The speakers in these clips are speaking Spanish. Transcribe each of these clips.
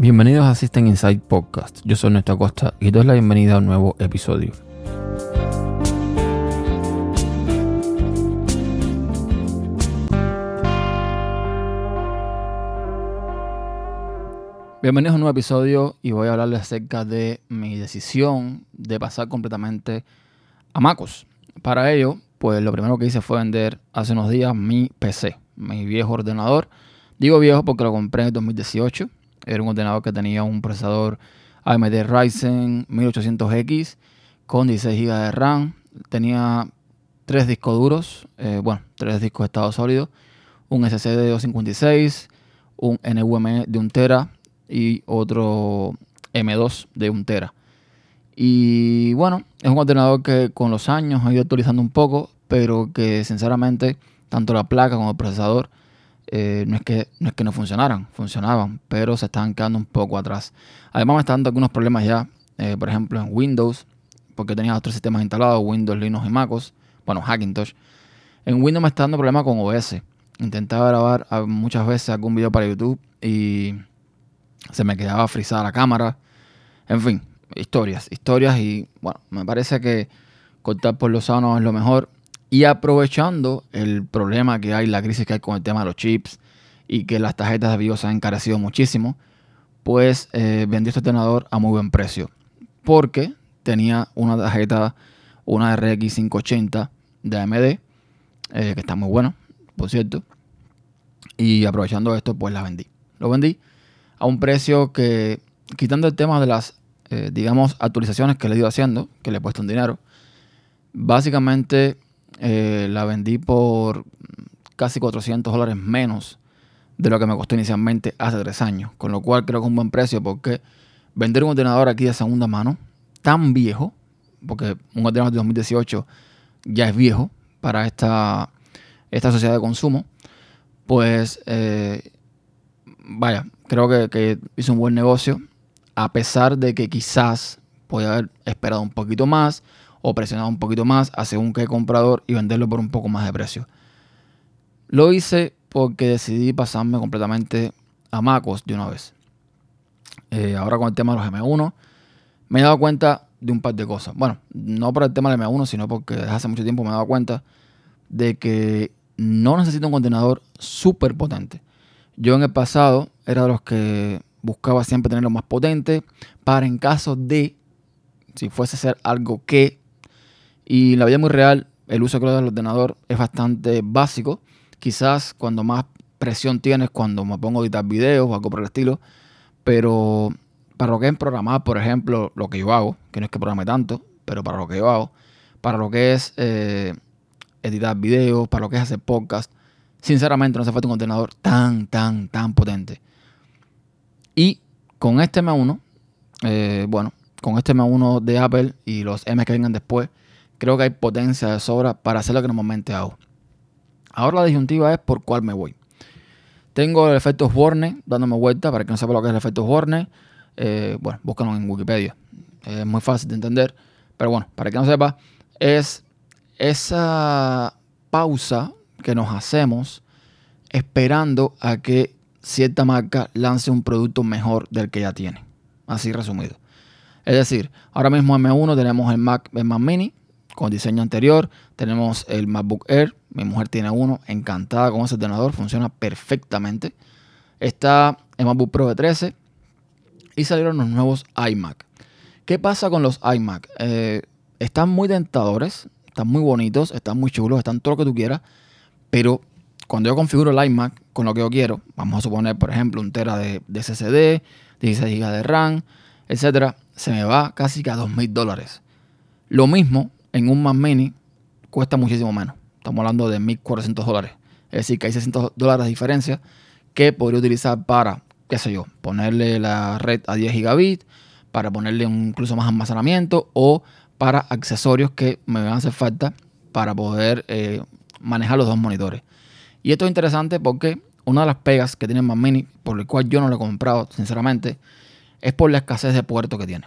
Bienvenidos a System Inside Podcast. Yo soy Néstor Costa y doy la bienvenida a un nuevo episodio. Bienvenidos a un nuevo episodio y voy a hablarles acerca de mi decisión de pasar completamente a MacOS. Para ello, pues lo primero que hice fue vender hace unos días mi PC, mi viejo ordenador. Digo viejo porque lo compré en 2018 era un ordenador que tenía un procesador AMD Ryzen 1800X con 16 GB de RAM. Tenía tres discos duros, eh, bueno, tres discos de estado sólido, un SSD de 256, un NVMe de 1 tera y otro M2 de 1 tera. Y bueno, es un ordenador que con los años ha ido actualizando un poco, pero que sinceramente tanto la placa como el procesador eh, no, es que, no es que no funcionaran, funcionaban, pero se estaban quedando un poco atrás. Además me están dando algunos problemas ya, eh, por ejemplo en Windows, porque tenía otros sistemas instalados, Windows, Linux y MacOS, bueno, Hackintosh. En Windows me está dando problemas con OS. Intentaba grabar ah, muchas veces algún video para YouTube y se me quedaba frisada la cámara. En fin, historias, historias y bueno, me parece que cortar por los sanos es lo mejor. Y aprovechando el problema que hay, la crisis que hay con el tema de los chips y que las tarjetas de video se han encarecido muchísimo, pues eh, vendí este ordenador a muy buen precio. Porque tenía una tarjeta, una RX 580 de AMD, eh, que está muy buena, por cierto. Y aprovechando esto, pues la vendí. Lo vendí a un precio que, quitando el tema de las, eh, digamos, actualizaciones que le he ido haciendo, que le he puesto un dinero, básicamente eh, la vendí por casi 400 dólares menos de lo que me costó inicialmente hace tres años. Con lo cual creo que es un buen precio porque vender un ordenador aquí de segunda mano, tan viejo, porque un ordenador de 2018 ya es viejo para esta, esta sociedad de consumo, pues eh, vaya, creo que, que un buen negocio, a pesar de que quizás podía haber esperado un poquito más o presionado un poquito más a según qué comprador y venderlo por un poco más de precio. Lo hice porque decidí pasarme completamente a MacOS de una vez. Eh, ahora con el tema de los M1, me he dado cuenta de un par de cosas. Bueno, no por el tema del M1, sino porque desde hace mucho tiempo me he dado cuenta de que no necesito un contenedor súper potente. Yo en el pasado era de los que buscaba siempre tenerlo más potente para en caso de, si fuese a ser algo que y la vida muy real, el uso del ordenador es bastante básico. Quizás cuando más presión tienes, cuando me pongo a editar videos o algo por el estilo. Pero para lo que es programar, por ejemplo, lo que yo hago, que no es que programe tanto, pero para lo que yo hago, para lo que es eh, editar videos, para lo que es hacer podcast, sinceramente no hace falta un ordenador tan, tan, tan potente. Y con este M1, eh, bueno, con este M1 de Apple y los M que vengan después, creo que hay potencia de sobra para hacer lo que normalmente hago. Ahora la disyuntiva es por cuál me voy. Tengo el efecto Warner dándome vuelta. Para que no sepa lo que es el efecto Warner, eh, bueno, búscalo en Wikipedia. Es muy fácil de entender. Pero bueno, para que no sepa, es esa pausa que nos hacemos esperando a que cierta marca lance un producto mejor del que ya tiene. Así resumido. Es decir, ahora mismo en M1 tenemos el Mac, el Mac Mini, con diseño anterior. Tenemos el MacBook Air. Mi mujer tiene uno. Encantada con ese ordenador. Funciona perfectamente. Está el MacBook Pro de 13. Y salieron los nuevos iMac. ¿Qué pasa con los iMac? Eh, están muy tentadores. Están muy bonitos. Están muy chulos. Están todo lo que tú quieras. Pero cuando yo configuro el iMac con lo que yo quiero, vamos a suponer, por ejemplo, un tera de, de SSD, 16 GB de RAM, etcétera, se me va casi que a 2 mil dólares. Lo mismo en un Mac Mini cuesta muchísimo menos. Estamos hablando de 1.400 dólares. Es decir, que hay 600 dólares de diferencia que podría utilizar para, qué sé yo, ponerle la red a 10 gigabits, para ponerle incluso más almacenamiento o para accesorios que me van a hacer falta para poder eh, manejar los dos monitores. Y esto es interesante porque una de las pegas que tiene Mac Mini, por el cual yo no lo he comprado, sinceramente, es por la escasez de puertos que tiene.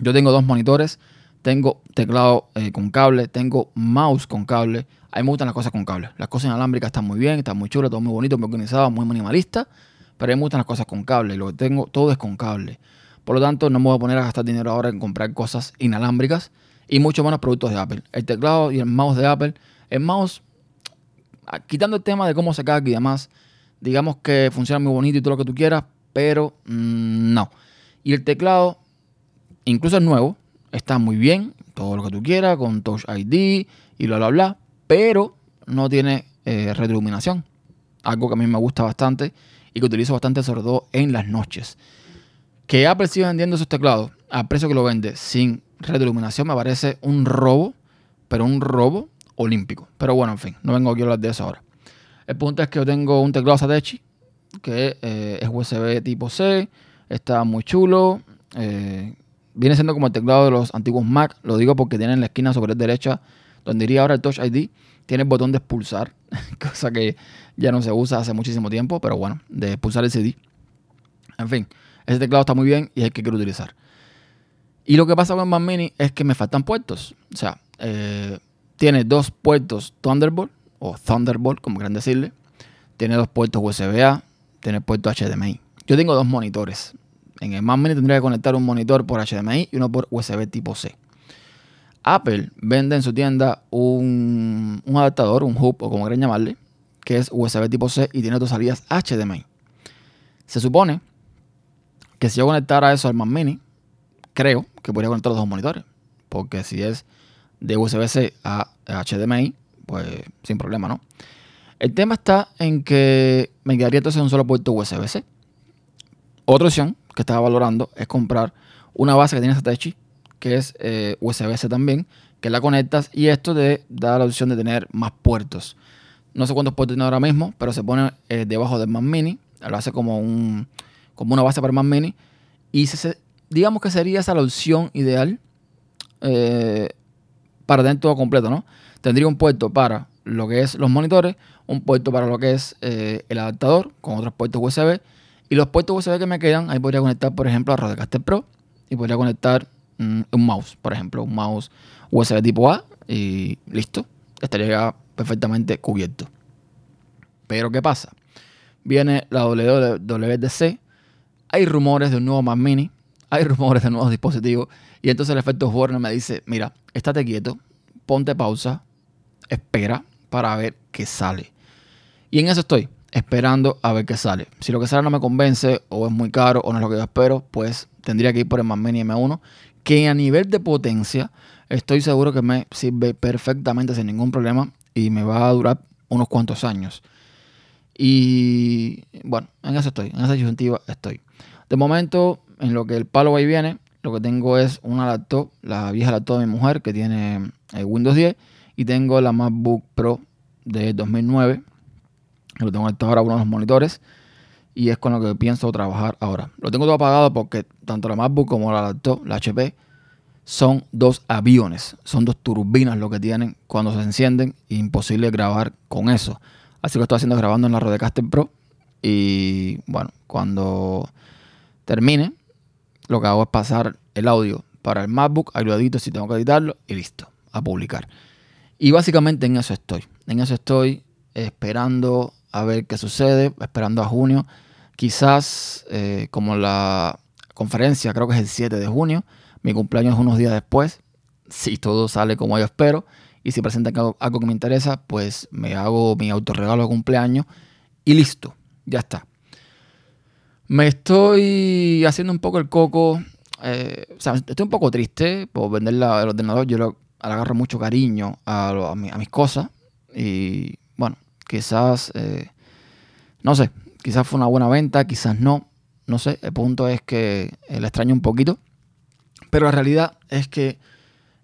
Yo tengo dos monitores tengo teclado eh, con cable, tengo mouse con cable. A mí me gustan las cosas con cable. Las cosas inalámbricas están muy bien, están muy chulas, todo muy bonito, muy organizado, muy minimalista. pero a mí me gustan las cosas con cable. Lo que tengo, todo es con cable. Por lo tanto, no me voy a poner a gastar dinero ahora en comprar cosas inalámbricas y mucho menos productos de Apple. El teclado y el mouse de Apple, el mouse, ah, quitando el tema de cómo se carga y demás, digamos que funciona muy bonito y todo lo que tú quieras, pero mm, no. Y el teclado, incluso el nuevo, está muy bien, todo lo que tú quieras, con Touch ID y bla, bla, bla, pero no tiene eh, retroiluminación. Algo que a mí me gusta bastante y que utilizo bastante, sobre en las noches. Que Apple siga vendiendo esos teclados al precio que lo vende sin retroiluminación me parece un robo, pero un robo olímpico. Pero bueno, en fin, no vengo aquí a hablar de eso ahora. El punto es que yo tengo un teclado Satechi que eh, es USB tipo C, está muy chulo. Eh, viene siendo como el teclado de los antiguos Mac, lo digo porque tiene en la esquina sobre derecha, donde iría ahora el Touch ID, tiene el botón de expulsar, cosa que ya no se usa hace muchísimo tiempo, pero bueno, de expulsar el CD. En fin, ese teclado está muy bien y es el que quiero utilizar. Y lo que pasa con el Mac Mini es que me faltan puertos. O sea, eh, tiene dos puertos Thunderbolt, o Thunderbolt, como quieran decirle. Tiene dos puertos USB-A, tiene puerto HDMI. Yo tengo dos monitores. En el Mac Mini tendría que conectar un monitor por HDMI y uno por USB tipo C. Apple vende en su tienda un, adaptador, un hub o como quieran llamarle, que es USB tipo C y tiene dos salidas HDMI. Se supone que si yo conectara eso al Mac Mini, creo que podría conectar los dos monitores. Porque si es de USB-C a HDMI, pues sin problema, ¿no? El tema está en que me quedaría entonces un solo puerto USB-C. Otra opción que estaba valorando es comprar una base que tiene Satechi, que es eh, USB-C también, que la conectas y esto te da la opción de tener más puertos. No sé cuántos puertos tiene ahora mismo, pero se pone eh, debajo del Mac Mini, lo hace como, un, como una base para el Mac Mini y digamos que sería esa la opción ideal eh, para tener todo completo, ¿no? Tendría un puerto para lo que es los monitores, un puerto para lo que es el adaptador con otros puertos USB y los puertos USB que me quedan, ahí podría conectar, por ejemplo, a Rodecaster Pro y podría conectar mm, un mouse, por ejemplo, un mouse USB tipo A y listo, estaría perfectamente cubierto. Pero ¿qué pasa? Viene la WWDC, hay rumores de un nuevo Mac Mini, hay rumores de nuevos dispositivos. Y entonces el efecto Warner me dice, mira, estate quieto, ponte pausa, espera para ver qué sale. Y en eso estoy, esperando a ver qué sale. Si lo que sale no me convence, o es muy caro, o no es lo que yo espero, pues tendría que ir por el Mac Mini M1, que a nivel de potencia estoy seguro que me sirve perfectamente sin ningún problema y me va a durar unos cuantos años. Y bueno, en eso estoy, en esa disyuntiva estoy. De momento en lo que el palo ahí viene, lo que tengo es una laptop, la vieja laptop de mi mujer que tiene eh, Windows 10 y tengo la MacBook Pro de 2009, que lo tengo ahora uno de los monitores y es con lo que pienso trabajar ahora. Lo tengo todo apagado porque tanto la MacBook como la laptop, la HP, son dos aviones, son dos turbinas lo que tienen cuando se encienden, imposible grabar con eso. Así que estoy haciendo grabando en la Rodecaster Pro y bueno, cuando termine lo que hago es pasar el audio para el MacBook, ayudadito si tengo que editarlo y listo, a publicar. Y básicamente en eso estoy. En eso estoy esperando a ver qué sucede, esperando a junio. Quizás eh, como la conferencia, creo que es el 7 de junio, mi cumpleaños es unos días después, si todo sale como yo espero y si presentan algo, algo que me interesa, pues me hago mi autorregalo de cumpleaños y listo, ya está. Me estoy haciendo un poco el coco. Eh, estoy un poco triste por vender el ordenador. Yo le agarro mucho cariño a, mis cosas. Y bueno, quizás, eh, no sé, quizás fue una buena venta, quizás no. No sé, el punto es que eh, le extraño un poquito. Pero la realidad es que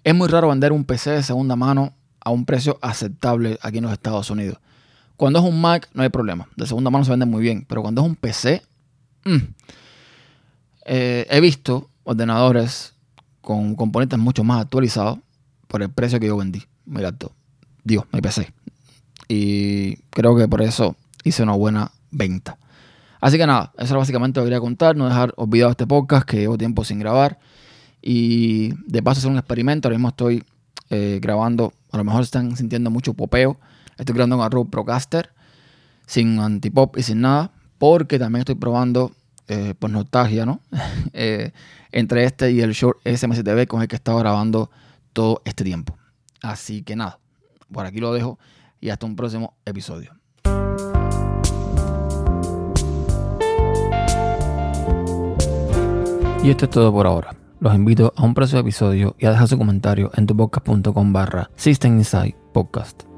es muy raro vender un PC de segunda mano a un precio aceptable aquí en los Estados Unidos. Cuando es un Mac no hay problema. De segunda mano se vende muy bien. Pero cuando es un PC Mm. Eh, he visto ordenadores con componentes mucho más actualizados por el precio que yo vendí. Mira, Dios, mi PC. Y creo que por eso hice una buena venta. Así que nada, eso era básicamente lo que quería contar. No dejar olvidado este podcast que llevo tiempo sin grabar. Y de paso hacer un experimento. Ahora mismo estoy eh, grabando. A lo mejor están sintiendo mucho popeo. Estoy grabando en Arrow Procaster. Sin antipop y sin nada porque también estoy probando eh, pues nostalgia, ¿no? Eh, entre este y el short SMCTV con el que he estado grabando todo este tiempo. Así que nada, por aquí lo dejo y hasta un próximo episodio. Y esto es todo por ahora. Los invito a un próximo episodio y a dejar su comentario en tu podcast.com barra System Inside Podcast.